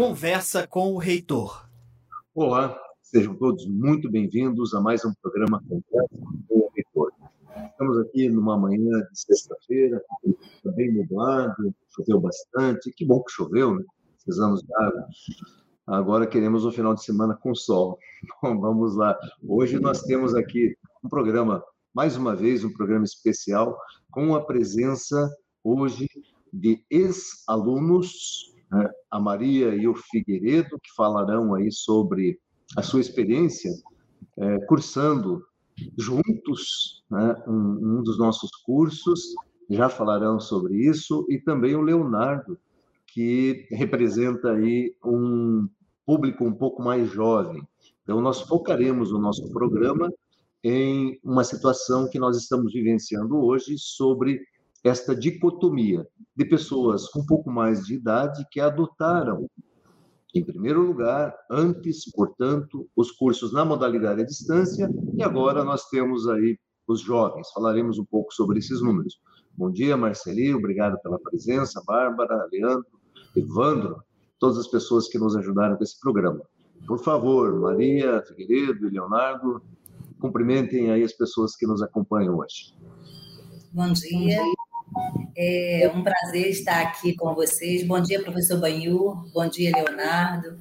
Conversa com o Reitor. Olá, sejam todos muito bem-vindos a mais um programa Conversa com o Reitor. Estamos aqui numa manhã de sexta-feira, bem nublado, choveu bastante. Que bom que choveu, né? Precisamos água. Agora queremos o final de semana com sol. Bom, vamos lá. Hoje nós temos aqui um programa, mais uma vez, um programa especial, com a presença hoje de ex-alunos? A Maria e o Figueiredo, que falarão aí sobre a sua experiência é, cursando juntos né? um, um dos nossos cursos, já falarão sobre isso, e também o Leonardo, que representa aí um público um pouco mais jovem. Então, nós focaremos o nosso programa em uma situação que nós estamos vivenciando hoje sobre esta dicotomia de pessoas com um pouco mais de idade que adotaram, em primeiro lugar, antes, portanto, os cursos na modalidade à distância, e agora nós temos aí os jovens. Falaremos um pouco sobre esses números. Bom dia, Marcelinho, obrigado pela presença, Bárbara, Leandro, Evandro, todas as pessoas que nos ajudaram com esse programa. Por favor, Maria, Figueiredo e Leonardo, cumprimentem aí as pessoas que nos acompanham hoje. Bom dia. É um prazer estar aqui com vocês. Bom dia, professor Banhur. Bom dia, Leonardo.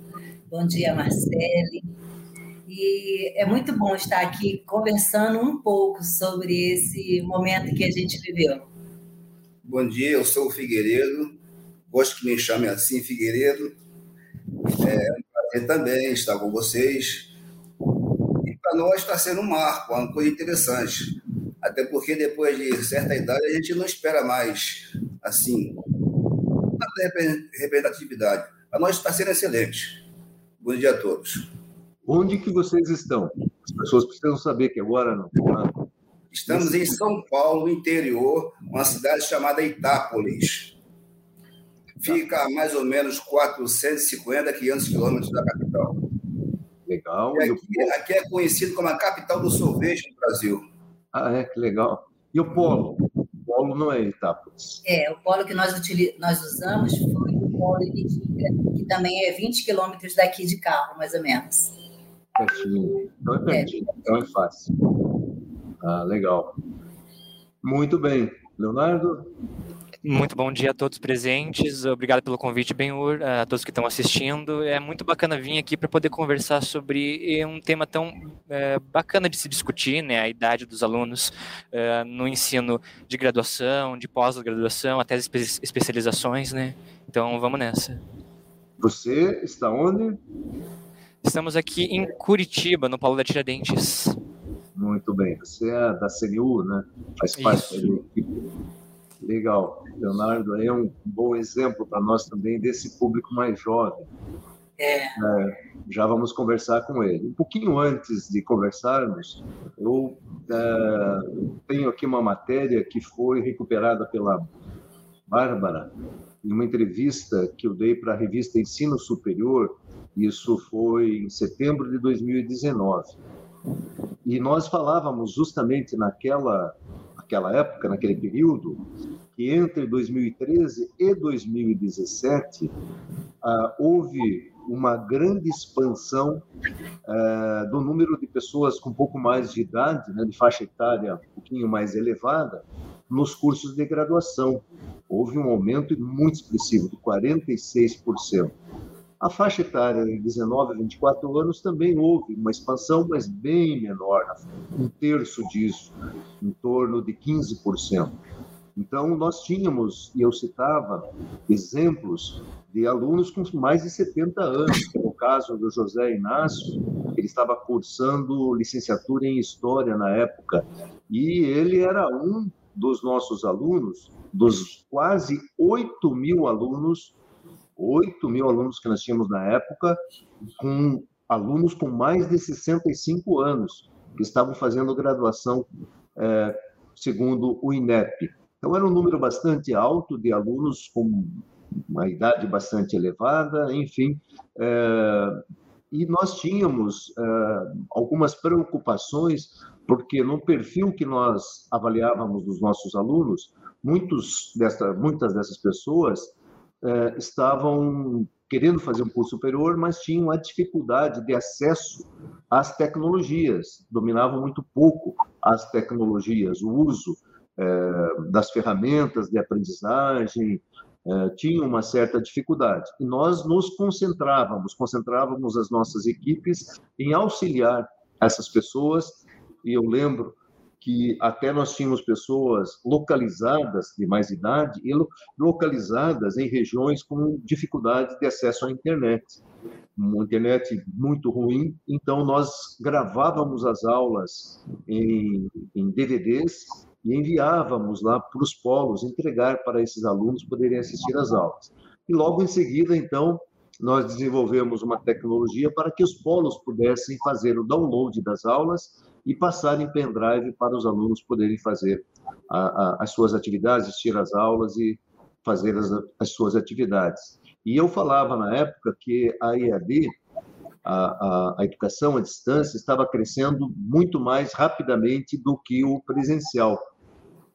Bom dia, Marcele. E é muito bom estar aqui conversando um pouco sobre esse momento que a gente viveu. Bom dia, eu sou o Figueiredo, gosto que me chamem assim, Figueiredo. É um prazer também estar com vocês. E para nós está sendo um marco, uma coisa interessante. Até porque depois de certa idade a gente não espera mais, assim, representatividade. Para nós está sendo excelente. Bom dia a todos. Onde que vocês estão? As pessoas precisam saber que agora não. Estamos em São Paulo, interior, uma cidade chamada Itápolis. Fica a mais ou menos 450, 500 quilômetros da capital. Legal. E aqui, aqui, é conhecido como a capital do sorvete no Brasil. Ah, é? Que legal. E o polo? O polo não é Itápolis. É, o polo que nós, utiliz... nós usamos foi o polo Iridica, que também é 20 quilômetros daqui de carro, mais ou menos. Pertinho. Então é pertinho, é. então é fácil. Ah, legal. Muito bem. Leonardo? Muito bom dia a todos presentes. Obrigado pelo convite, Benhur, a todos que estão assistindo. É muito bacana vir aqui para poder conversar sobre um tema tão é, bacana de se discutir, né? A idade dos alunos é, no ensino de graduação, de pós-graduação, até as espe especializações, né? Então, vamos nessa. Você está onde? Estamos aqui em Curitiba, no Paulo da Tiradentes. Muito bem. Você é da CNU, né? Faz parte da equipe. Legal. Leonardo é um bom exemplo para nós também desse público mais jovem. É. É, já vamos conversar com ele. Um pouquinho antes de conversarmos, eu é, tenho aqui uma matéria que foi recuperada pela Bárbara em uma entrevista que eu dei para a revista Ensino Superior. Isso foi em setembro de 2019. E nós falávamos justamente naquela, naquela época, naquele período, que entre 2013 e 2017 ah, houve uma grande expansão ah, do número de pessoas com um pouco mais de idade, né, de faixa etária um pouquinho mais elevada, nos cursos de graduação. Houve um aumento muito expressivo, de 46%. A faixa etária de 19 a 24 anos também houve uma expansão, mas bem menor, um terço disso, em torno de 15%. Então, nós tínhamos, e eu citava, exemplos de alunos com mais de 70 anos, no caso do José Inácio, ele estava cursando licenciatura em História na época, e ele era um dos nossos alunos, dos quase 8 mil alunos, 8 mil alunos que nós tínhamos na época, com alunos com mais de 65 anos, que estavam fazendo graduação, é, segundo o INEP. Então, era um número bastante alto de alunos com uma idade bastante elevada, enfim. É, e nós tínhamos é, algumas preocupações, porque no perfil que nós avaliávamos dos nossos alunos, muitos dessa, muitas dessas pessoas eh, estavam querendo fazer um curso superior, mas tinham a dificuldade de acesso às tecnologias, dominavam muito pouco as tecnologias, o uso eh, das ferramentas de aprendizagem, eh, tinham uma certa dificuldade. E nós nos concentrávamos, concentrávamos as nossas equipes em auxiliar essas pessoas, e eu lembro que até nós tínhamos pessoas localizadas de mais idade e localizadas em regiões com dificuldade de acesso à internet. Uma internet muito ruim, então nós gravávamos as aulas em, em DVDs e enviávamos lá para os polos entregar para esses alunos poderem assistir às aulas. E logo em seguida, então, nós desenvolvemos uma tecnologia para que os polos pudessem fazer o download das aulas e passar em pendrive para os alunos poderem fazer a, a, as suas atividades, assistir às aulas e fazer as, as suas atividades. E eu falava na época que a EAD, a, a, educação à distância, estava crescendo muito mais rapidamente do que o presencial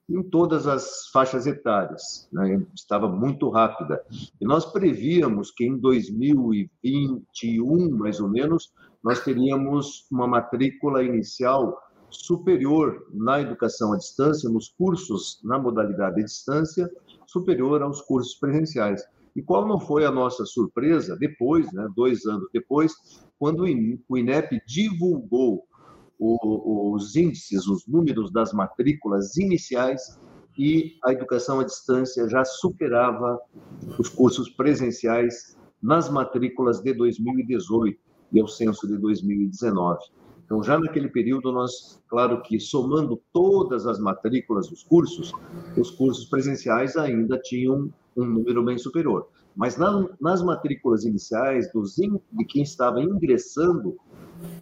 em todas as faixas etárias, né? estava muito rápida. E nós prevíamos que em 2021, mais ou menos, nós teríamos uma matrícula inicial superior na educação à distância, nos cursos na modalidade à distância, superior aos cursos presenciais. E qual não foi a nossa surpresa depois, né, dois anos depois, quando o INEP divulgou os índices, os números das matrículas iniciais e a educação à distância já superava os cursos presenciais nas matrículas de 2018 e o censo de 2019. Então, já naquele período, nós, claro que somando todas as matrículas dos cursos, os cursos presenciais ainda tinham um número bem superior. Mas na, nas matrículas iniciais dos, de quem estava ingressando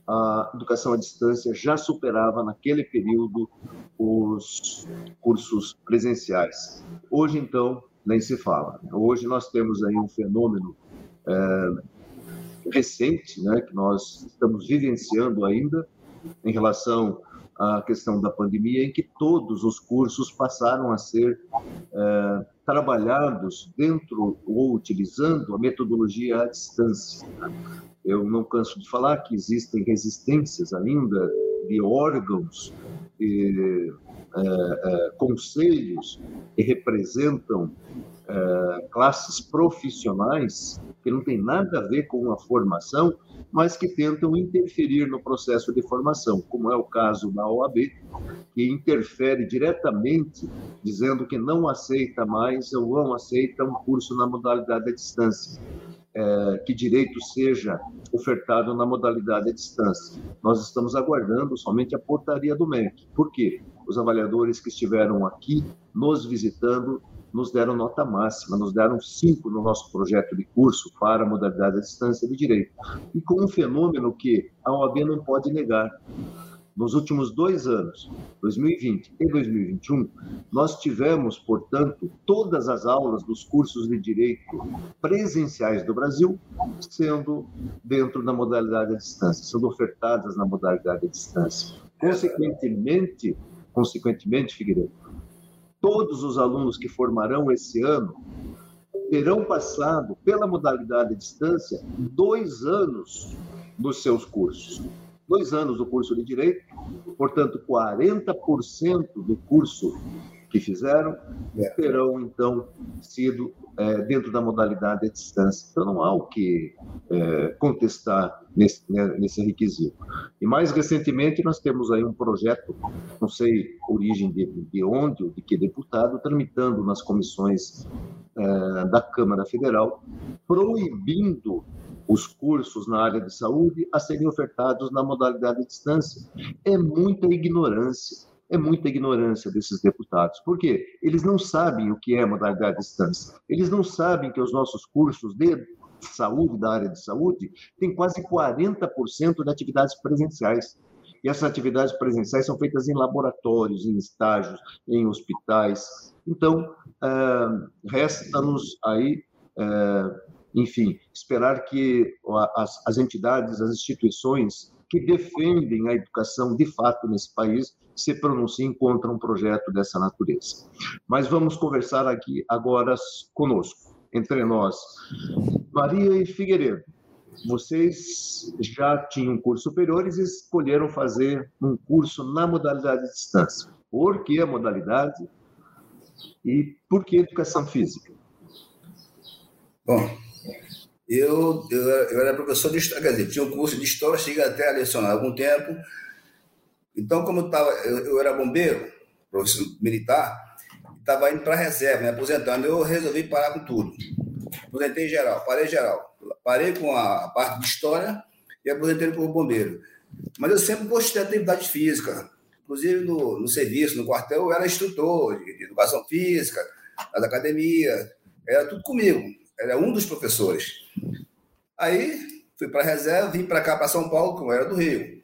a educação à distância já superava naquele período os cursos presenciais. Hoje, então, nem se fala. Hoje nós temos aí um fenômeno é, recente, né, que nós estamos vivenciando ainda em relação à questão da pandemia, em que todos os cursos passaram a ser é, trabalhados dentro ou utilizando a metodologia à distância. Eu não canso de falar que existem resistências ainda de órgãos, e, é, é, conselhos que representam é, classes profissionais que não tem nada a ver com a formação, mas que tentam interferir no processo de formação, como é o caso da OAB, que interfere diretamente, dizendo que não aceita mais ou não aceita um curso na modalidade à distância é, que direito seja ofertado na modalidade à distância. Nós estamos aguardando somente a portaria do MEC. Por quê? Os avaliadores que estiveram aqui nos visitando nos deram nota máxima, nos deram cinco no nosso projeto de curso para a modalidade à distância de direito. E com um fenômeno que a OAB não pode negar nos últimos dois anos, 2020 e 2021, nós tivemos, portanto, todas as aulas dos cursos de direito presenciais do Brasil sendo dentro da modalidade à distância, sendo ofertadas na modalidade à distância. Consequentemente, consequentemente, Figueiredo, todos os alunos que formarão esse ano terão passado pela modalidade à distância dois anos dos seus cursos dois anos do curso de Direito, portanto, 40% do curso que fizeram é. terão, então, sido é, dentro da modalidade à distância. Então, não há o que é, contestar nesse, né, nesse requisito. E, mais recentemente, nós temos aí um projeto, não sei origem de, de onde ou de que deputado, tramitando nas comissões é, da Câmara Federal, proibindo os cursos na área de saúde a serem ofertados na modalidade de distância. É muita ignorância, é muita ignorância desses deputados. Por quê? Eles não sabem o que é modalidade de distância. Eles não sabem que os nossos cursos de saúde, da área de saúde, têm quase 40% de atividades presenciais. E essas atividades presenciais são feitas em laboratórios, em estágios, em hospitais. Então, uh, resta-nos aí uh, enfim, esperar que as, as entidades, as instituições que defendem a educação de fato nesse país se pronunciem contra um projeto dessa natureza. Mas vamos conversar aqui agora conosco. entre nós. Maria e Figueiredo, vocês já tinham cursos superiores e escolheram fazer um curso na modalidade de distância. Por que a modalidade e por que educação física? Bom, eu, eu, eu era professor de história, quer dizer, tinha um curso de história, cheguei até a lecionar algum tempo. Então, como eu, tava, eu, eu era bombeiro, professor militar, estava indo para a reserva, me aposentando, eu resolvi parar com tudo. Aposentei geral, parei geral. Parei com a parte de história e aposentei como bombeiro. Mas eu sempre gostei da atividade física. Inclusive no, no serviço, no quartel, eu era instrutor de, de educação física, da academia, era tudo comigo. Era um dos professores. Aí fui para a reserva, vim para cá, para São Paulo, como era do Rio.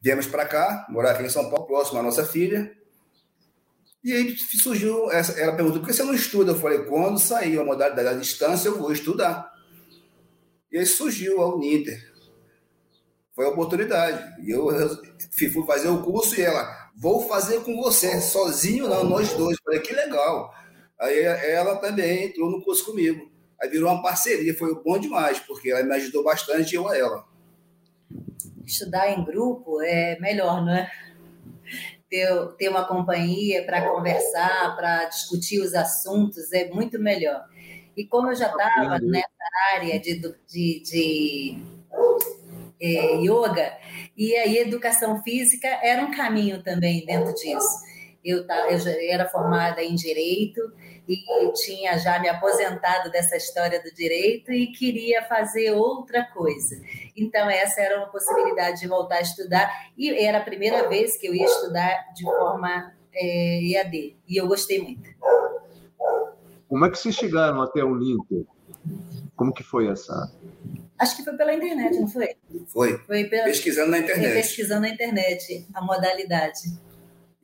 Viemos para cá, morar aqui em São Paulo, próximo à nossa filha. E aí surgiu, essa, ela perguntou, por que você não estuda? Eu falei, quando sair a modalidade da distância, eu vou estudar. Aí surgiu a Uninter. Foi a oportunidade. E eu fui fazer o curso e ela, vou fazer com você, sozinho não, nós dois. Eu falei, que legal. Aí ela também entrou no curso comigo. Aí virou uma parceria, foi bom demais, porque ela me ajudou bastante eu a ela. Estudar em grupo é melhor, não é? Ter, ter uma companhia para conversar, para discutir os assuntos é muito melhor. E como eu já estava nessa área de, de, de é, yoga, e aí educação física era um caminho também dentro disso. Eu, eu já era formada em direito e tinha já me aposentado dessa história do direito e queria fazer outra coisa. Então, essa era uma possibilidade de voltar a estudar, e era a primeira vez que eu ia estudar de forma é, EAD, e eu gostei muito. Como é que vocês chegaram até o Uninter? Como que foi essa? Acho que foi pela internet, não foi? Foi. Foi pela... pesquisando na internet. Pesquisando na internet a modalidade.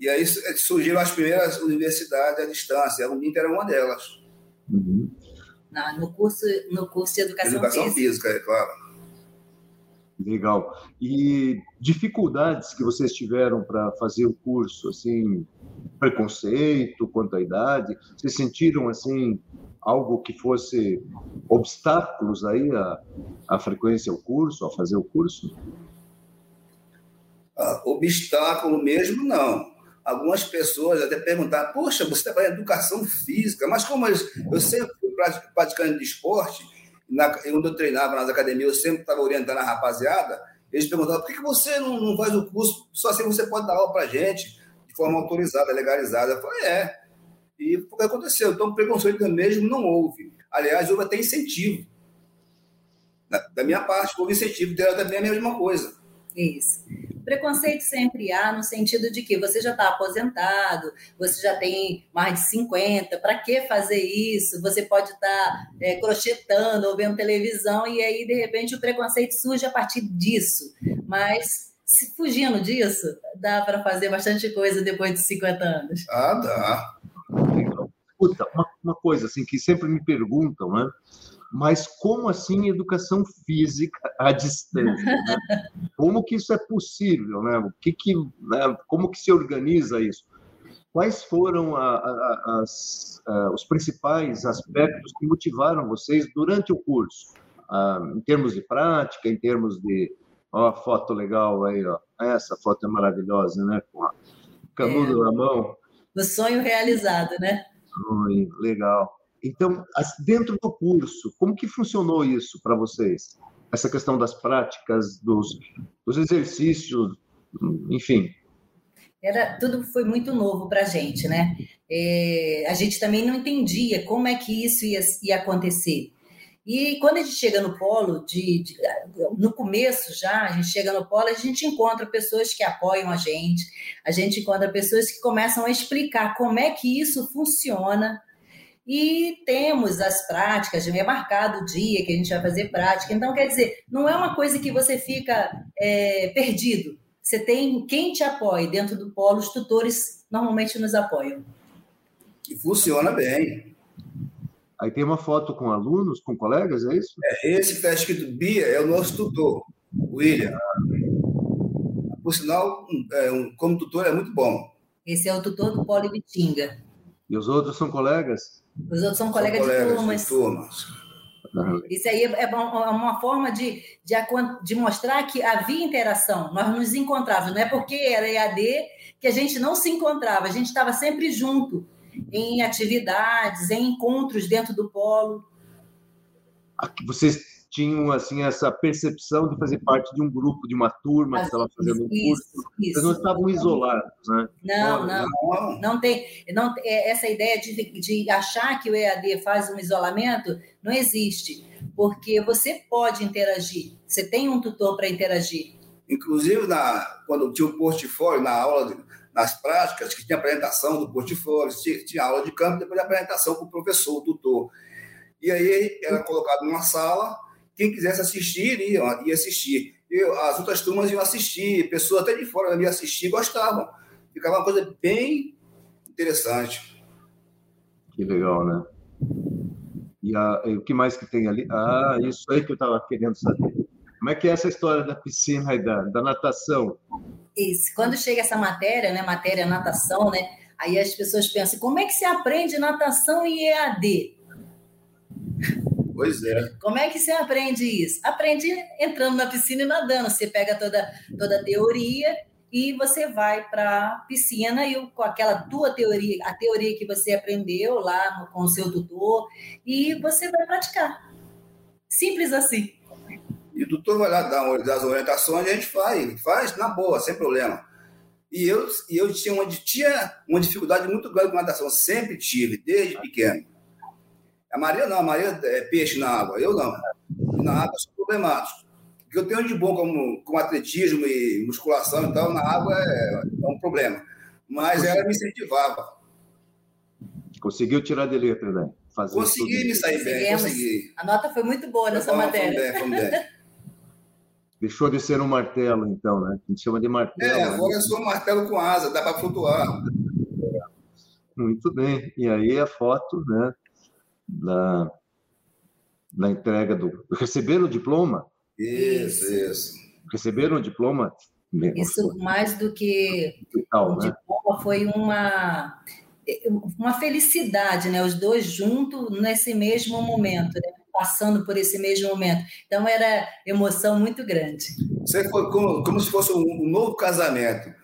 E aí surgiram as primeiras universidades à distância. A Uninter era uma delas. Uhum. Não, no, curso, no curso de educação, educação física. física. é claro. Legal. E dificuldades que vocês tiveram para fazer o curso, assim, preconceito quanto à idade? Vocês sentiram, assim, algo que fosse obstáculos aí à, à frequência ao curso, a fazer o curso? Ah, obstáculo mesmo, não algumas pessoas até perguntaram, poxa, você trabalha em educação física, mas como eu, eu sempre fui praticante de esporte, na, quando eu treinava nas academias, eu sempre estava orientando a rapaziada, eles perguntavam, por que, que você não, não faz o curso, só assim você pode dar aula para gente, de forma autorizada, legalizada? Eu falei, é. E o que aconteceu? Então, preconceito mesmo não houve. Aliás, houve até incentivo. Da, da minha parte, houve incentivo, dela também a mesma coisa. Isso. Preconceito sempre há no sentido de que você já está aposentado, você já tem mais de 50, para que fazer isso? Você pode estar tá, é, crochetando ou vendo televisão, e aí, de repente, o preconceito surge a partir disso. Mas, se fugindo disso, dá para fazer bastante coisa depois de 50 anos. Ah, dá. Puta, uma, uma coisa assim que sempre me perguntam, né? Mas como assim educação física à distância? Né? Como que isso é possível? Né? O que que, né? Como que se organiza isso? Quais foram a, a, as, a, os principais aspectos que motivaram vocês durante o curso? Ah, em termos de prática, em termos de... Ó, a foto legal aí, ó. Essa foto é maravilhosa, né? Com a canudo é. na mão. O sonho realizado, né? Legal. Então, dentro do curso, como que funcionou isso para vocês? Essa questão das práticas, dos, dos exercícios, enfim. Era, tudo foi muito novo para a gente, né? É, a gente também não entendia como é que isso ia, ia acontecer. E quando a gente chega no polo, de, de, no começo já, a gente chega no polo, a gente encontra pessoas que apoiam a gente, a gente encontra pessoas que começam a explicar como é que isso funciona, e temos as práticas, já é marcado o dia que a gente vai fazer prática. Então, quer dizer, não é uma coisa que você fica é, perdido. Você tem quem te apoie dentro do polo, os tutores normalmente nos apoiam. E funciona bem. Aí tem uma foto com alunos, com colegas, é isso? É, esse que está escrito Bia é o nosso tutor, William. Por sinal, é, um, como tutor é muito bom. Esse é o tutor do Polo Ibitinga. E os outros são colegas? Os outros são, são colegas, colegas de turmas. De turmas. Isso aí é, é uma forma de, de, de, mostrar que havia interação. Nós nos encontrávamos. Não é porque era EAD que a gente não se encontrava. A gente estava sempre junto em atividades, em encontros dentro do polo. Vocês tinham assim essa percepção de fazer parte de um grupo, de uma turma que estava fazendo um curso. Isso, Vocês não estavam isolados, né? Não, não, não, não tem, não é, essa ideia de, de achar que o EAD faz um isolamento não existe, porque você pode interagir, você tem um tutor para interagir. Inclusive na quando tinha o portfólio na aula de, nas práticas, que tinha apresentação do portfólio, tinha, tinha aula de campo, depois a apresentação com o professor, o tutor. E aí era colocado numa sala quem quisesse assistir ia, ia assistir. Eu, as outras turmas iam assistir, pessoas até de fora iam assistir gostavam. Ficava uma coisa bem interessante. Que legal, né? E, a, e o que mais que tem ali? Ah, isso aí que eu estava querendo saber. Como é que é essa história da piscina e da, da natação? Isso. Quando chega essa matéria, né, matéria natação, né, aí as pessoas pensam, como é que se aprende natação em EAD? Pois é. Como é que você aprende isso? Aprende entrando na piscina e nadando. Você pega toda, toda a teoria e você vai para a piscina e com aquela tua teoria, a teoria que você aprendeu lá no, com o seu tutor, e você vai praticar. Simples assim. E o tutor vai lá dar as orientações e a gente faz, faz na boa, sem problema. E eu, e eu tinha, uma, tinha uma dificuldade muito grande com natação, sempre tive, desde pequeno. A Maria não, a Maria é peixe na água, eu não. Na água sou problemático. O que eu tenho de bom como, como atletismo e musculação e tal, na água é, é um problema. Mas ela me incentivava. Conseguiu tirar de letra, né? Fazer consegui me sair bem, consegui. A nota foi muito boa nessa matéria. Bem, bem. Deixou de ser um martelo, então, né? A gente chama de martelo. É, agora né? eu sou um martelo com asa, dá para flutuar. Muito bem. E aí a foto, né? Da, da entrega do. Receberam o diploma? Isso, isso. Receberam o diploma? Isso, mais do que o né? diploma, foi uma, uma felicidade, né? Os dois juntos nesse mesmo momento, né? passando por esse mesmo momento. Então, era emoção muito grande. Você foi como, como se fosse um, novo casamento.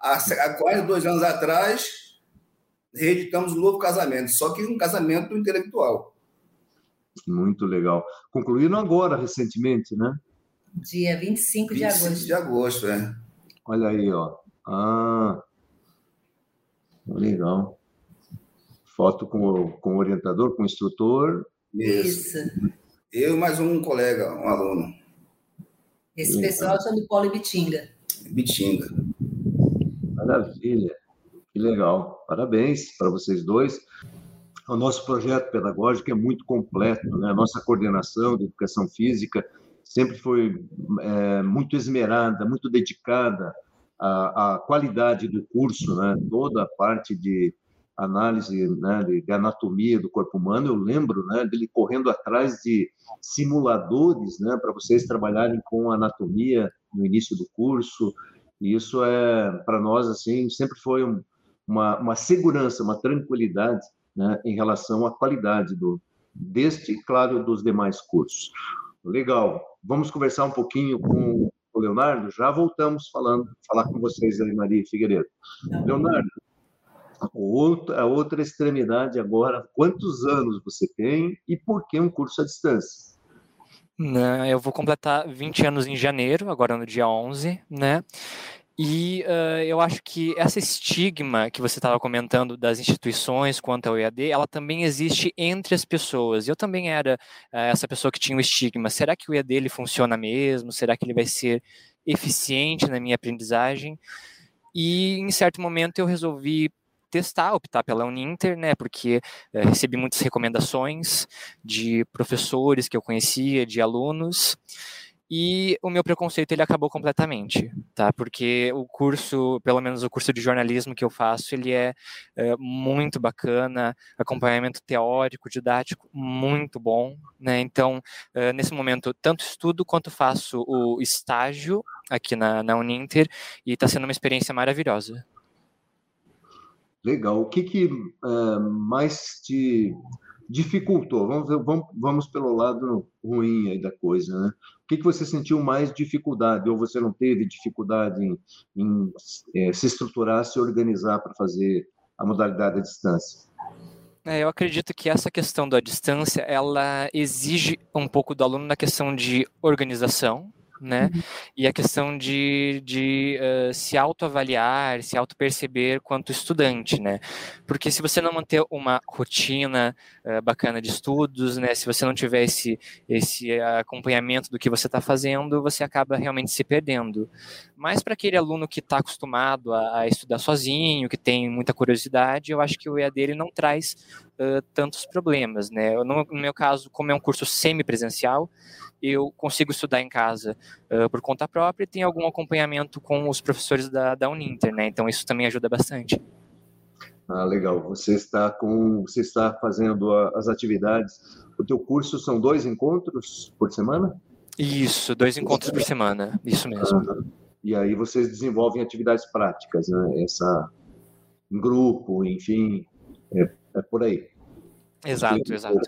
Há, há quase dois anos atrás, reeditamos um novo casamento, só que um casamento intelectual. Muito legal. Concluíram agora, recentemente, né? Dia 25 de 25 agosto. de agosto, é. Olha aí, ó. Ah, legal. Foto com o, com o orientador, com o instrutor. Isso. Isso. Eu mais um colega, um aluno. Esse pessoal são do Polo Bitinga. Bitinga. Maravilha. Que legal. Parabéns para vocês dois. O nosso projeto pedagógico é muito completo, né? A nossa coordenação de educação física sempre foi é, muito esmerada, muito dedicada à, à, qualidade do curso, né? Toda a parte de análise né, de anatomia do corpo humano, eu lembro né, dele correndo atrás de simuladores né, para vocês trabalharem com anatomia no início do curso. E isso é para nós assim sempre foi um, uma, uma segurança, uma tranquilidade né, em relação à qualidade do, deste e, claro, dos demais cursos. Legal. Vamos conversar um pouquinho com o Leonardo. Já voltamos falando, falar com vocês aí, Maria Figueiredo. Leonardo, outra, a outra extremidade agora, quantos anos você tem e por que um curso à distância? Eu vou completar 20 anos em janeiro, agora no dia 11, né? E uh, eu acho que essa estigma que você estava comentando das instituições quanto ao EAD, ela também existe entre as pessoas. Eu também era uh, essa pessoa que tinha o estigma. Será que o EAD ele funciona mesmo? Será que ele vai ser eficiente na minha aprendizagem? E em certo momento eu resolvi testar, optar pela Uninter, né, porque uh, recebi muitas recomendações de professores que eu conhecia, de alunos, e o meu preconceito ele acabou completamente, tá? Porque o curso, pelo menos o curso de jornalismo que eu faço, ele é, é muito bacana, acompanhamento teórico, didático, muito bom, né? Então, é, nesse momento, tanto estudo quanto faço o estágio aqui na, na Uninter e está sendo uma experiência maravilhosa. Legal. O que, que uh, mais te dificultou? Vamos, vamos, vamos pelo lado ruim aí da coisa, né? O que, que você sentiu mais dificuldade, ou você não teve dificuldade em, em é, se estruturar, se organizar para fazer a modalidade à distância? É, eu acredito que essa questão da distância, ela exige um pouco do aluno na questão de organização, né? Uhum. E a questão de, de uh, se autoavaliar, se auto-perceber quanto estudante, né? Porque se você não manter uma rotina uh, bacana de estudos, né? Se você não tiver esse, esse acompanhamento do que você está fazendo, você acaba realmente se perdendo. Mas para aquele aluno que está acostumado a, a, estudar sozinho, que tem muita curiosidade, eu acho que o EAD ele não traz uh, tantos problemas, né? No, no meu caso, como é um curso semipresencial, eu consigo estudar em casa uh, por conta própria e tenho algum acompanhamento com os professores da, da Uninter, né? Então isso também ajuda bastante. Ah, legal. Você está com, você está fazendo a, as atividades. O teu curso são dois encontros por semana? Isso, dois encontros por semana. Isso mesmo. Ah, e aí vocês desenvolvem atividades práticas, né? Essa em grupo, enfim, é, é por aí. Exato, exato.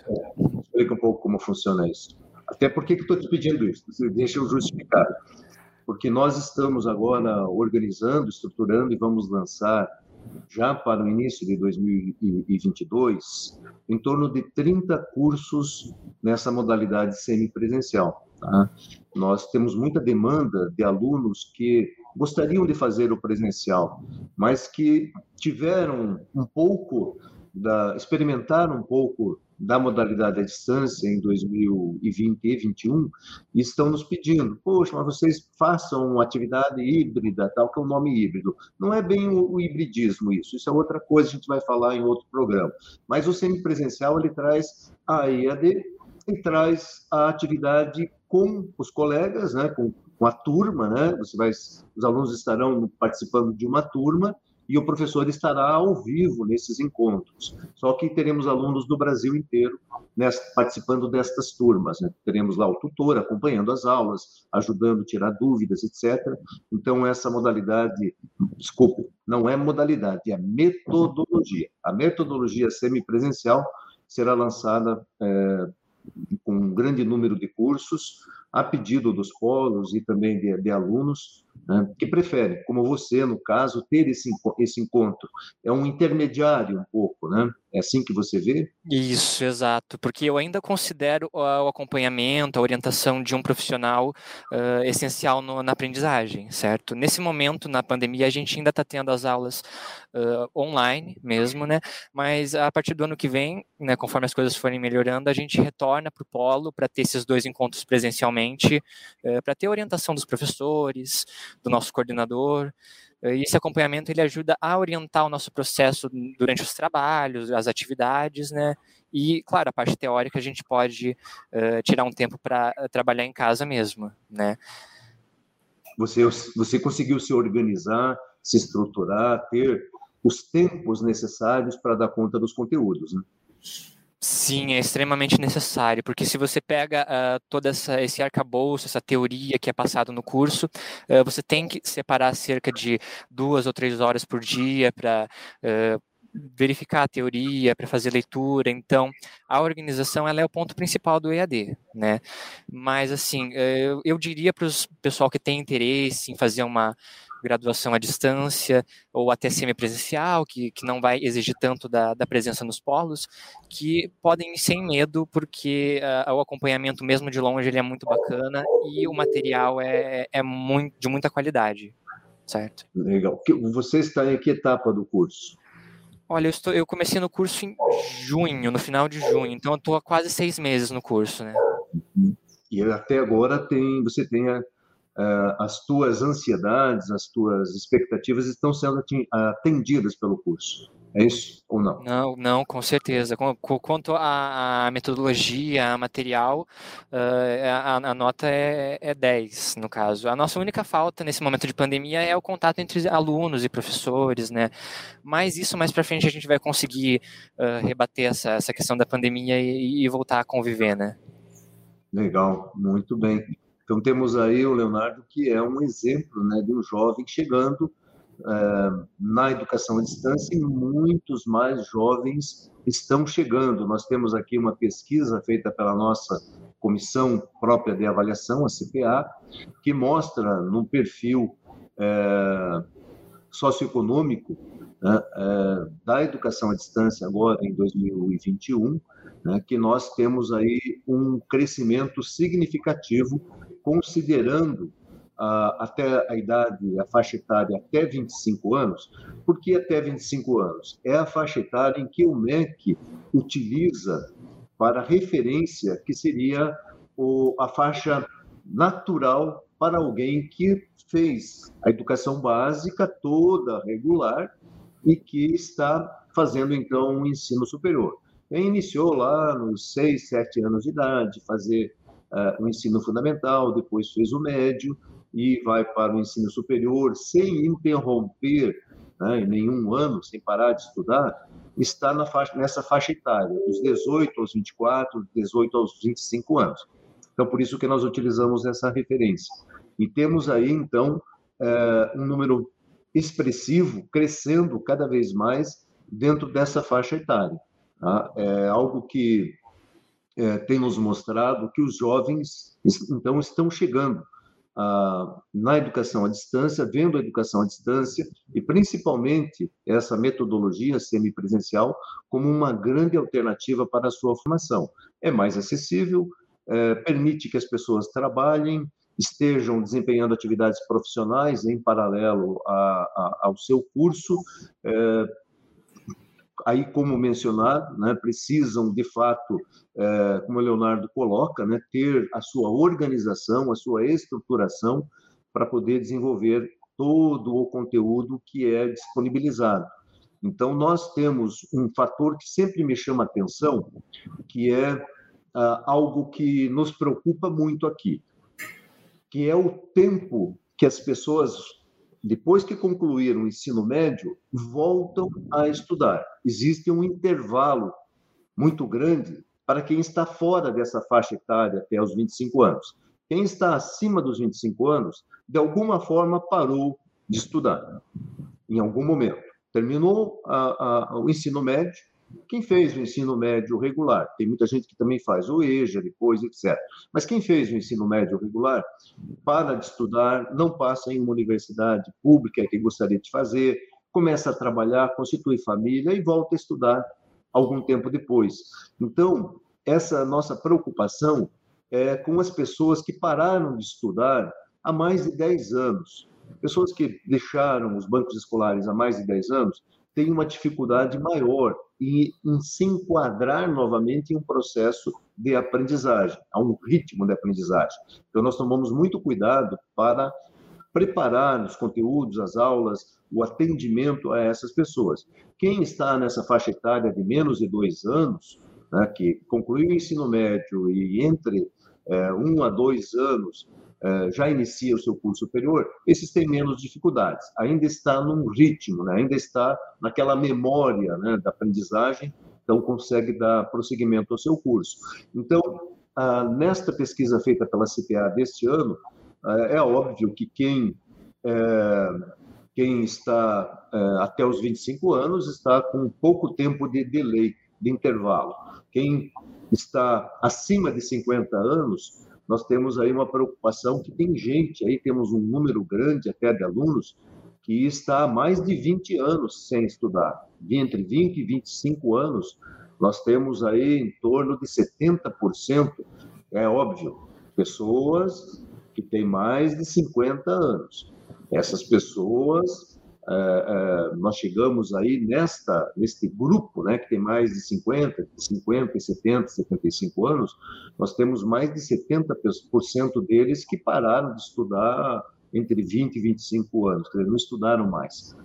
Explica um pouco como funciona isso. Até porque que estou te pedindo isso? Deixa eu justificar. Porque nós estamos agora organizando, estruturando e vamos lançar já para o início de 2022 em torno de 30 cursos nessa modalidade semipresencial. Tá? Nós temos muita demanda de alunos que gostariam de fazer o presencial, mas que tiveram um pouco da experimentaram um pouco da modalidade à distância em 2020 e 2021 e estão nos pedindo, poxa, mas vocês façam uma atividade híbrida, tal que é o nome híbrido. Não é bem o, o hibridismo isso, isso é outra coisa, a gente vai falar em outro programa. Mas o semipresencial, ele traz a EAD e traz a atividade com os colegas, né, com, com a turma, né, você vai, os alunos estarão participando de uma turma e o professor estará ao vivo nesses encontros. Só que teremos alunos do Brasil inteiro nessa, participando destas turmas. Né? Teremos lá o tutor acompanhando as aulas, ajudando a tirar dúvidas, etc. Então, essa modalidade, desculpe, não é modalidade, é metodologia. A metodologia semipresencial será lançada é, com um grande número de cursos, a pedido dos polos e também de, de alunos, né, que preferem, como você, no caso, ter esse, esse encontro. É um intermediário um pouco, né? É assim que você vê? Isso, exato. Porque eu ainda considero o acompanhamento, a orientação de um profissional uh, essencial no, na aprendizagem, certo? Nesse momento, na pandemia, a gente ainda está tendo as aulas uh, online mesmo, né? Mas a partir do ano que vem, né, conforme as coisas forem melhorando, a gente retorna para o polo para ter esses dois encontros presencialmente, uh, para ter orientação dos professores, do nosso coordenador. E esse acompanhamento ele ajuda a orientar o nosso processo durante os trabalhos, as atividades, né? E, claro, a parte teórica a gente pode uh, tirar um tempo para trabalhar em casa mesmo, né? Você, você conseguiu se organizar, se estruturar, ter os tempos necessários para dar conta dos conteúdos, né? Sim, é extremamente necessário, porque se você pega uh, todo essa, esse arcabouço, essa teoria que é passado no curso, uh, você tem que separar cerca de duas ou três horas por dia para uh, verificar a teoria, para fazer leitura. Então, a organização ela é o ponto principal do EAD, né? Mas, assim, eu, eu diria para o pessoal que tem interesse em fazer uma graduação à distância ou até semipresencial, que, que não vai exigir tanto da, da presença nos polos, que podem ir sem medo, porque uh, o acompanhamento mesmo de longe ele é muito bacana e o material é, é muito, de muita qualidade, certo? Legal. Você está em que etapa do curso? Olha, eu, estou, eu comecei no curso em junho, no final de junho, então eu estou há quase seis meses no curso, né? E até agora tem, você tem a, as tuas ansiedades, as tuas expectativas estão sendo atendidas pelo curso. É isso ou não? Não, não, com certeza. Quanto à metodologia, a material, uh, a, a, nota é, é 10, no caso. A nossa única falta nesse momento de pandemia é o contato entre alunos e professores, né? Mas isso mais para frente a gente vai conseguir uh, rebater essa, essa questão da pandemia e, e voltar a conviver, né? Legal, muito bem. Então temos aí o Leonardo que é um exemplo né, de um jovem chegando é, na educação à distância e muitos mais jovens estão chegando. Nós temos aqui uma pesquisa feita pela nossa comissão própria de avaliação, a CPA, que mostra no perfil é, socioeconômico né, é, da educação à distância agora em 2021, né, que nós temos aí um crescimento significativo, considerando até a idade, a faixa etária até 25 anos. Por que até 25 anos? É a faixa etária em que o MEC utiliza para referência, que seria o, a faixa natural para alguém que fez a educação básica toda regular e que está fazendo então um ensino superior. Quem iniciou lá nos 6, 7 anos de idade, fazer uh, o ensino fundamental, depois fez o médio, e vai para o ensino superior sem interromper né, em nenhum ano, sem parar de estudar, está na faixa, nessa faixa etária, dos 18 aos 24, 18 aos 25 anos. Então, por isso que nós utilizamos essa referência. E temos aí, então, é, um número expressivo, crescendo cada vez mais dentro dessa faixa etária. Tá? É algo que é, tem nos mostrado que os jovens, então, estão chegando na educação à distância, vendo a educação à distância e principalmente essa metodologia semipresencial como uma grande alternativa para a sua formação. É mais acessível, é, permite que as pessoas trabalhem, estejam desempenhando atividades profissionais em paralelo a, a, ao seu curso, é, aí, como mencionado, né, precisam, de fato, é, como o Leonardo coloca, né, ter a sua organização, a sua estruturação para poder desenvolver todo o conteúdo que é disponibilizado. Então, nós temos um fator que sempre me chama atenção, que é ah, algo que nos preocupa muito aqui, que é o tempo que as pessoas depois que concluíram o ensino médio, voltam a estudar. Existe um intervalo muito grande para quem está fora dessa faixa etária até os 25 anos. Quem está acima dos 25 anos, de alguma forma parou de estudar, em algum momento. Terminou a, a, o ensino médio, quem fez o ensino médio regular, tem muita gente que também faz o EJA depois, etc. Mas quem fez o ensino médio regular, para de estudar, não passa em uma universidade pública que gostaria de fazer, começa a trabalhar, constitui família e volta a estudar algum tempo depois. Então, essa nossa preocupação é com as pessoas que pararam de estudar há mais de 10 anos. Pessoas que deixaram os bancos escolares há mais de 10 anos têm uma dificuldade maior e se enquadrar novamente em um processo de aprendizagem, a um ritmo de aprendizagem. Então, nós tomamos muito cuidado para preparar os conteúdos, as aulas, o atendimento a essas pessoas. Quem está nessa faixa etária de menos de dois anos, né, que concluiu o ensino médio e entre é, um a dois anos já inicia o seu curso superior, esses têm menos dificuldades. Ainda está num ritmo, né? ainda está naquela memória né, da aprendizagem, então consegue dar prosseguimento ao seu curso. Então, nesta pesquisa feita pela CPA deste ano, ah, é óbvio que quem, é, quem está é, até os 25 anos está com pouco tempo de delay, de intervalo. Quem está acima de 50 anos nós temos aí uma preocupação que tem gente, aí temos um número grande até de alunos que está há mais de 20 anos sem estudar. Entre 20 e 25 anos, nós temos aí em torno de 70%, é óbvio, pessoas que têm mais de 50 anos. Essas pessoas nós chegamos aí nesta, neste grupo, né, que tem mais de 50, 50, 70, 75 anos, nós temos mais de 70% deles que pararam de estudar entre 20 e 25 anos, dizer, não estudaram mais.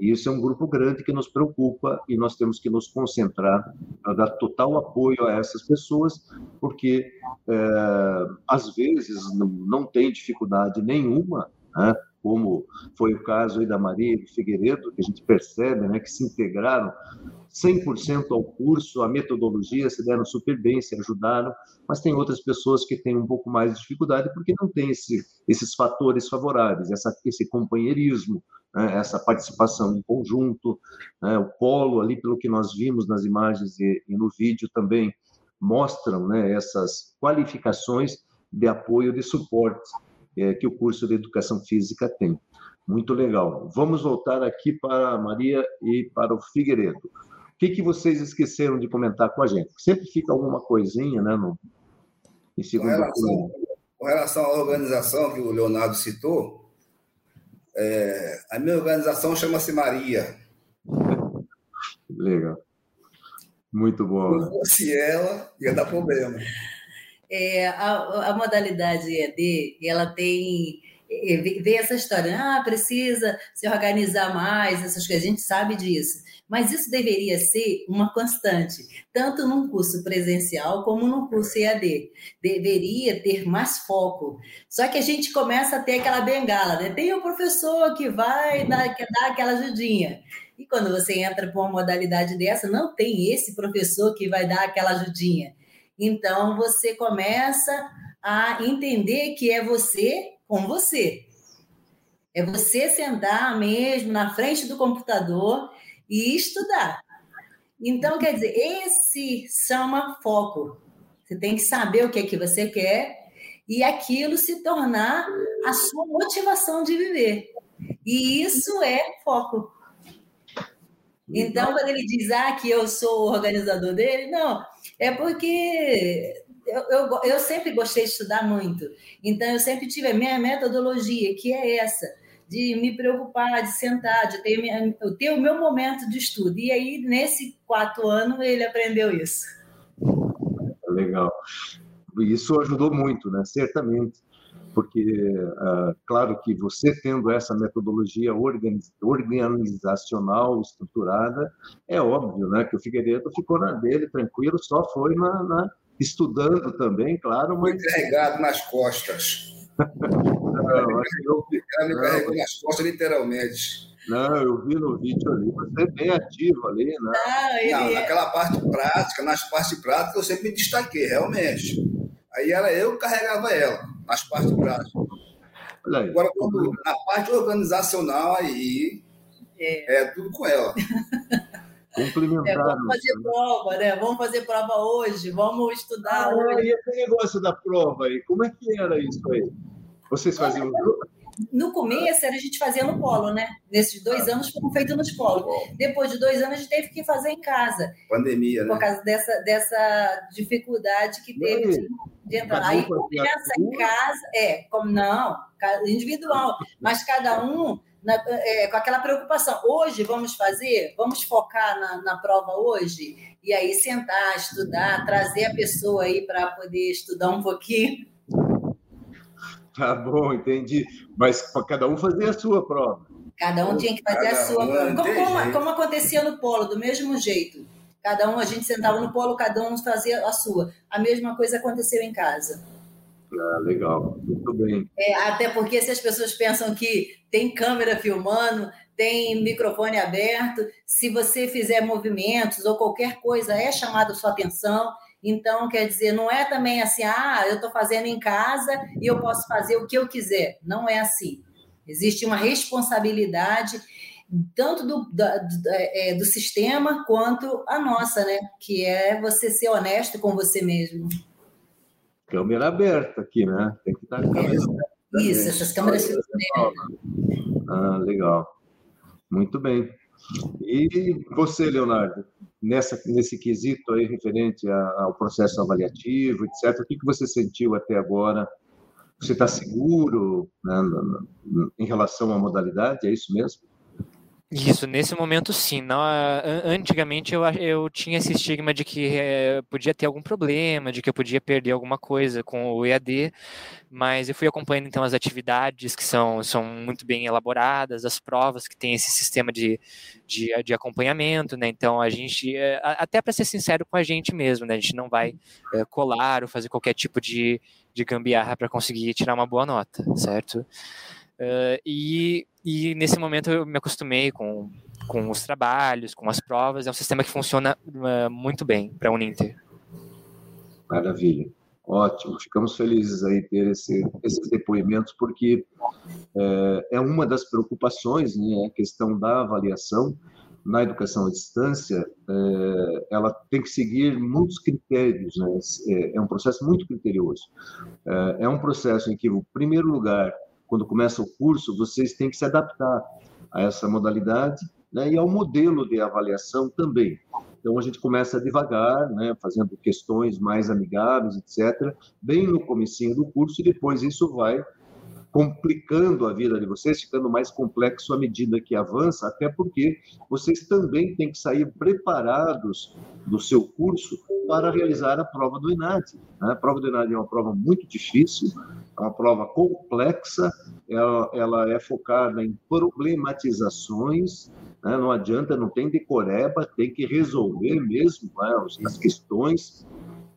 E isso é um grupo grande que nos preocupa e nós temos que nos concentrar para dar total apoio a essas pessoas, porque é, às vezes não, não tem dificuldade nenhuma né, como foi o caso aí da Maria e do Figueiredo, que a gente percebe né, que se integraram 100% ao curso, a metodologia, se deram super bem, se ajudaram, mas tem outras pessoas que têm um pouco mais de dificuldade porque não tem esse, esses fatores favoráveis, essa, esse companheirismo, né, essa participação em conjunto, né, o polo ali, pelo que nós vimos nas imagens e, e no vídeo também, mostram né, essas qualificações de apoio, de suporte é, que o curso de Educação Física tem. Muito legal. Vamos voltar aqui para a Maria e para o Figueiredo. O que, que vocês esqueceram de comentar com a gente? Sempre fica alguma coisinha, né? No, em segundo com relação, com relação à organização que o Leonardo citou, é, a minha organização chama-se Maria. Legal. Muito bom. Se ela, ia dar problema. É, a, a modalidade ED, ela tem vê essa história, ah, precisa se organizar mais, essas coisas, a gente sabe disso. Mas isso deveria ser uma constante, tanto num curso presencial como num curso EAD. Deveria ter mais foco. Só que a gente começa a ter aquela bengala, né? Tem o professor que vai dar, que dar aquela ajudinha. E quando você entra para uma modalidade dessa, não tem esse professor que vai dar aquela ajudinha. Então você começa a entender que é você com você. É você sentar mesmo na frente do computador e estudar. Então, quer dizer, esse chama foco. Você tem que saber o que é que você quer e aquilo se tornar a sua motivação de viver. E isso é foco. Então, quando ele diz ah, que eu sou o organizador dele, não, é porque eu, eu, eu, sempre gostei de estudar muito. Então, eu sempre tive a minha metodologia, que é essa, de me preocupar, de sentar, de ter, minha, ter o meu momento de estudo. E aí, nesse quatro anos, ele aprendeu isso. Legal. Isso ajudou muito, né? Certamente. Porque, uh, claro que você tendo essa metodologia organizacional, estruturada, é óbvio né, que o Figueiredo ficou na dele, tranquilo, só foi na, na estudando também, claro, mas... Fui carregado nas costas. não, acho que eu... Ela me carregou nas costas, literalmente. Não, eu vi no vídeo ali, você é bem ativo ali, né? Não, ele... não, naquela parte prática, nas partes práticas eu sempre me destaquei, realmente. Aí era eu que carregava ela, nas partes práticas. Agora, quando, na parte organizacional, aí é, é tudo com ela. complementar. É, vamos fazer prova, né? Vamos fazer prova hoje, vamos estudar ah, hoje. E esse negócio da prova aí, como é que era isso aí? Vocês faziam no começo era a gente fazia no polo, né? Nesses dois anos foram feitos nos polos. Depois de dois anos a gente teve que fazer em casa. Pandemia, né? Por causa dessa, dessa dificuldade que teve de, de entrar. Aí começa em casa, é, como não, individual, mas cada um na, é, com aquela preocupação. Hoje vamos fazer, vamos focar na, na prova hoje, e aí sentar, estudar, trazer a pessoa aí para poder estudar um pouquinho. Tá bom, entendi. Mas cada um fazia a sua prova. Cada um tinha que fazer cada a sua um, prova. Como, como, como acontecia no polo, do mesmo jeito. Cada um, a gente sentava no polo, cada um fazia a sua. A mesma coisa aconteceu em casa. Ah, legal, muito bem. É, até porque se as pessoas pensam que tem câmera filmando, tem microfone aberto, se você fizer movimentos ou qualquer coisa é chamado sua atenção. Então, quer dizer, não é também assim, ah, eu estou fazendo em casa e eu posso fazer o que eu quiser. Não é assim. Existe uma responsabilidade tanto do, do, é, do sistema quanto a nossa, né? Que é você ser honesto com você mesmo câmera aberta aqui, né? Tem que estar a câmera aberta. Isso, essas câmeras Ah, legal. Muito bem. E você, Leonardo, nessa, nesse quesito aí referente ao processo avaliativo, etc., o que, que você sentiu até agora? Você está seguro né, em relação à modalidade? É isso mesmo? Isso, nesse momento sim. Não, antigamente eu, eu tinha esse estigma de que é, podia ter algum problema, de que eu podia perder alguma coisa com o EAD, mas eu fui acompanhando então as atividades que são, são muito bem elaboradas, as provas que tem esse sistema de, de, de acompanhamento, né? Então a gente, é, até para ser sincero com a gente mesmo, né? A gente não vai é, colar ou fazer qualquer tipo de, de gambiarra para conseguir tirar uma boa nota, certo? Uh, e, e nesse momento eu me acostumei com, com os trabalhos, com as provas. É um sistema que funciona uh, muito bem para a Uninter. Maravilha. Ótimo, ficamos felizes aí ter esse, esses depoimentos, porque é, é, uma das preocupações, né, a questão da avaliação na educação à distância, é, ela tem que seguir muitos critérios, né, é, é um processo muito criterioso. É, é um processo em que, em primeiro lugar, quando começa o curso, vocês têm que se adaptar a essa modalidade né, e ao modelo de avaliação também. Então a gente começa devagar, né, fazendo questões mais amigáveis, etc., bem no comecinho do curso e depois isso vai complicando a vida de vocês, ficando mais complexo à medida que avança, até porque vocês também têm que sair preparados do seu curso para realizar a prova do ENAD. Né? A prova do ENAD é uma prova muito difícil, é uma prova complexa, ela, ela é focada em problematizações, né? não adianta, não tem decoreba, tem que resolver mesmo né? as questões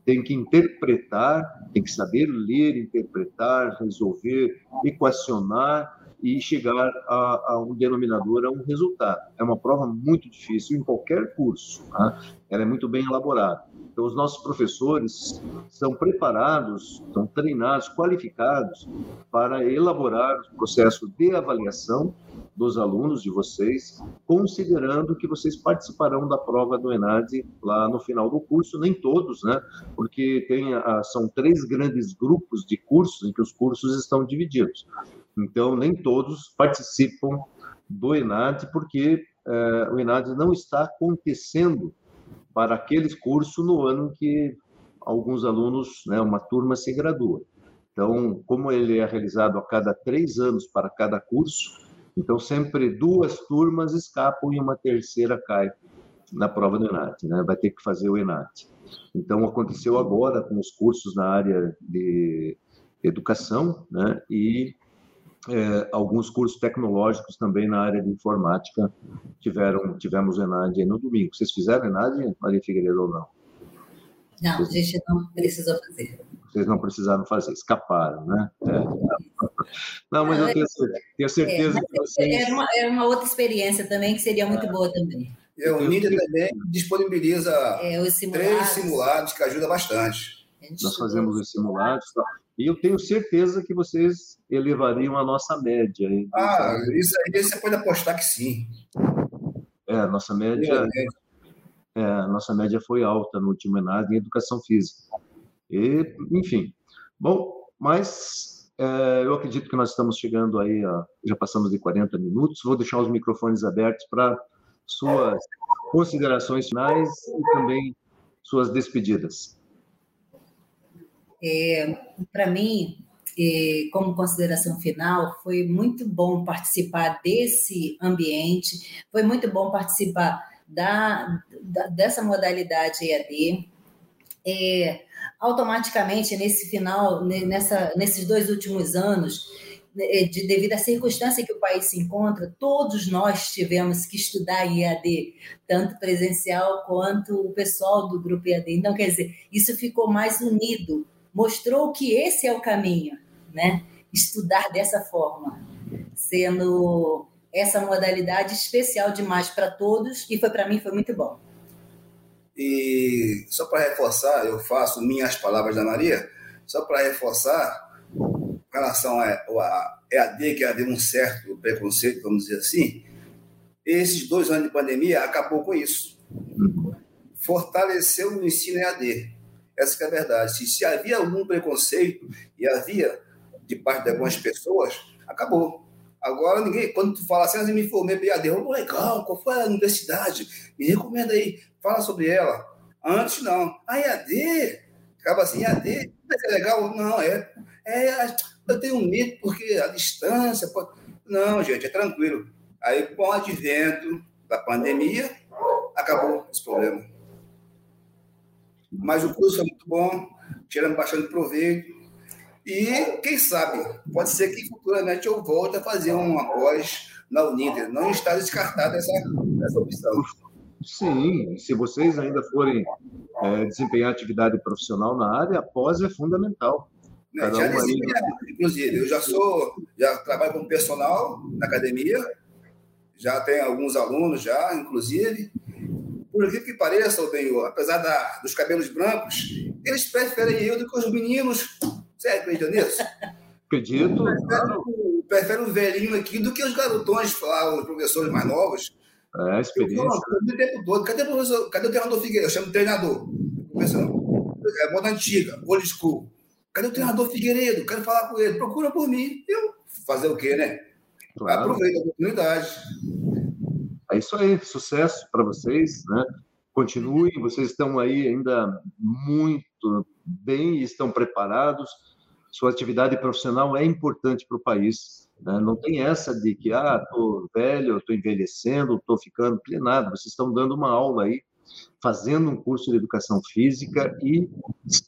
tem que interpretar, tem que saber ler, interpretar, resolver, equacionar e chegar a, a um denominador, a um resultado. É uma prova muito difícil em qualquer curso. Tá? Ela é muito bem elaborada. Então, os nossos professores são preparados, são treinados, qualificados para elaborar o processo de avaliação dos alunos de vocês, considerando que vocês participarão da prova do ENAD lá no final do curso, nem todos, né? Porque tem a, são três grandes grupos de cursos em que os cursos estão divididos. Então, nem todos participam do ENAD, porque eh, o ENAD não está acontecendo para aqueles cursos no ano que alguns alunos, né, uma turma se gradua. Então, como ele é realizado a cada três anos para cada curso, então, sempre duas turmas escapam e uma terceira cai na prova do ENAT, né? vai ter que fazer o ENAT. Então, aconteceu agora com os cursos na área de educação né? e é, alguns cursos tecnológicos também na área de informática tiveram tivemos ENAD no domingo. Vocês fizeram ENAD, Maria Figueiredo, ou não? Não, a gente não precisou fazer. Vocês não precisaram fazer, escaparam, né? É. Não, mas eu tenho, tenho certeza é, que vocês. É uma, é uma outra experiência também que seria muito boa também. É, o NIDA também disponibiliza é, simulados. três simulados que ajuda bastante. Nós fazemos os simulados. E eu tenho certeza que vocês elevariam a nossa média. Hein? Ah, isso aí você pode apostar que sim. É, nossa média. É, nossa média foi alta no último ENAD em educação física. E, enfim. Bom, mas é, eu acredito que nós estamos chegando aí, a, já passamos de 40 minutos. Vou deixar os microfones abertos para suas considerações finais e também suas despedidas. É, para mim, é, como consideração final, foi muito bom participar desse ambiente, foi muito bom participar da, da dessa modalidade EAD. É, automaticamente nesse final, nessa, nesses dois últimos anos, né, de, devido à circunstância que o país se encontra, todos nós tivemos que estudar IAD, tanto presencial quanto o pessoal do grupo IAD. Então, quer dizer, isso ficou mais unido, mostrou que esse é o caminho, né? Estudar dessa forma, sendo essa modalidade especial demais para todos e foi para mim foi muito bom. E só para reforçar, eu faço minhas palavras da Maria, só para reforçar, em relação a, EAD, que havia um certo preconceito, vamos dizer assim, esses dois anos de pandemia acabou com isso. Fortaleceu o ensino EAD. Essa é a verdade. Se, se havia algum preconceito, e havia de parte de algumas pessoas, acabou. Agora, ninguém, quando tu fala assim, eu me formei para EAD, oh, legal, qual foi a universidade? Me recomenda aí fala sobre ela. Antes, não. A EAD, acaba assim, EAD, vai ser legal? Não, é, é. Eu tenho medo porque a distância. Pode... Não, gente, é tranquilo. Aí, com o advento da pandemia, acabou esse problema. Mas o curso é muito bom, tirando bastante proveito. E, quem sabe, pode ser que futuramente eu volte a fazer uma pós na Uninter. Não está descartada essa, essa opção. Sim, se vocês ainda forem é, desempenhar atividade profissional na área, a pós é fundamental. Né? Já um aí... inclusive, eu já sou, já trabalho como personal na academia, já tenho alguns alunos já, inclusive. Por incrível que pareça, Benhor, apesar da, dos cabelos brancos, eles preferem eu do que os meninos. Você acredita nisso? Acredito. Prefere, o velhinho aqui do que os garotões lá, os professores mais novos. É, a experiência. Eu o tempo todo. Cadê o, professor, cadê o treinador Figueiredo? Eu chamo de treinador. Professor, é moda antiga, old school. Cadê o treinador Figueiredo? Quero falar com ele. Procura por mim. Eu fazer o quê, né? Claro. Aproveita a oportunidade. É isso aí. Sucesso para vocês, né? Continuem. Vocês estão aí ainda muito bem estão preparados. Sua atividade profissional é importante para o país. Né? Não tem essa de que, ah, estou velho, estou envelhecendo, estou ficando. Nada. Vocês estão dando uma aula aí fazendo um curso de educação física e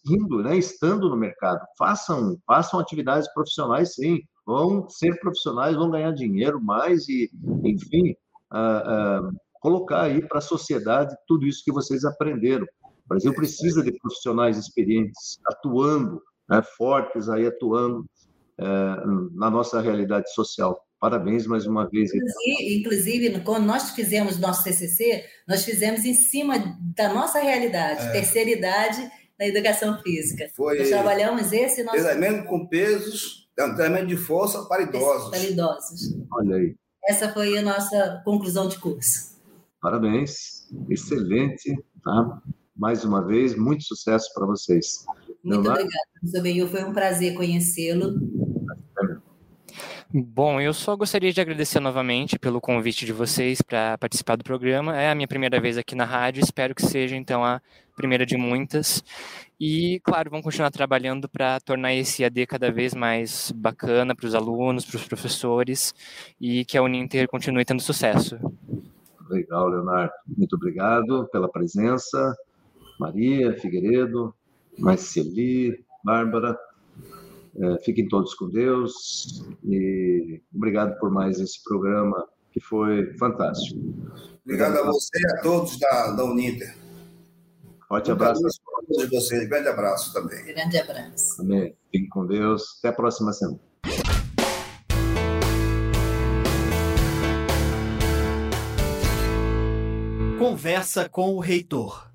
indo, né, estando no mercado. Façam, façam atividades profissionais, sim. Vão ser profissionais, vão ganhar dinheiro mais e, enfim, colocar aí para a sociedade tudo isso que vocês aprenderam. O Brasil precisa de profissionais experientes atuando, né, fortes aí atuando uh, na nossa realidade social. Parabéns mais uma vez. Inclusive, inclusive, quando nós fizemos nosso TCC, nós fizemos em cima da nossa realidade, é. terceira idade na educação física. Foi nós trabalhamos esse nosso... Treinamento com pesos, treinamento de força para idosos. Para idosos. Olha aí. Essa foi a nossa conclusão de curso. Parabéns, excelente. Tá? Mais uma vez, muito sucesso para vocês. Muito obrigada, professor Benhur. Foi um prazer conhecê-lo. Bom, eu só gostaria de agradecer novamente pelo convite de vocês para participar do programa. É a minha primeira vez aqui na rádio, espero que seja então a primeira de muitas. E, claro, vamos continuar trabalhando para tornar esse AD cada vez mais bacana para os alunos, para os professores e que a Uninter continue tendo sucesso. Legal, Leonardo. Muito obrigado pela presença. Maria, Figueiredo, Marceli, Bárbara. É, fiquem todos com Deus e obrigado por mais esse programa que foi fantástico. Obrigado a você e a todos da, da Uninter. Forte abraço. A todos vocês. Grande abraço também. Grande abraço. Amém. Fiquem com Deus. Até a próxima semana. Conversa com o reitor.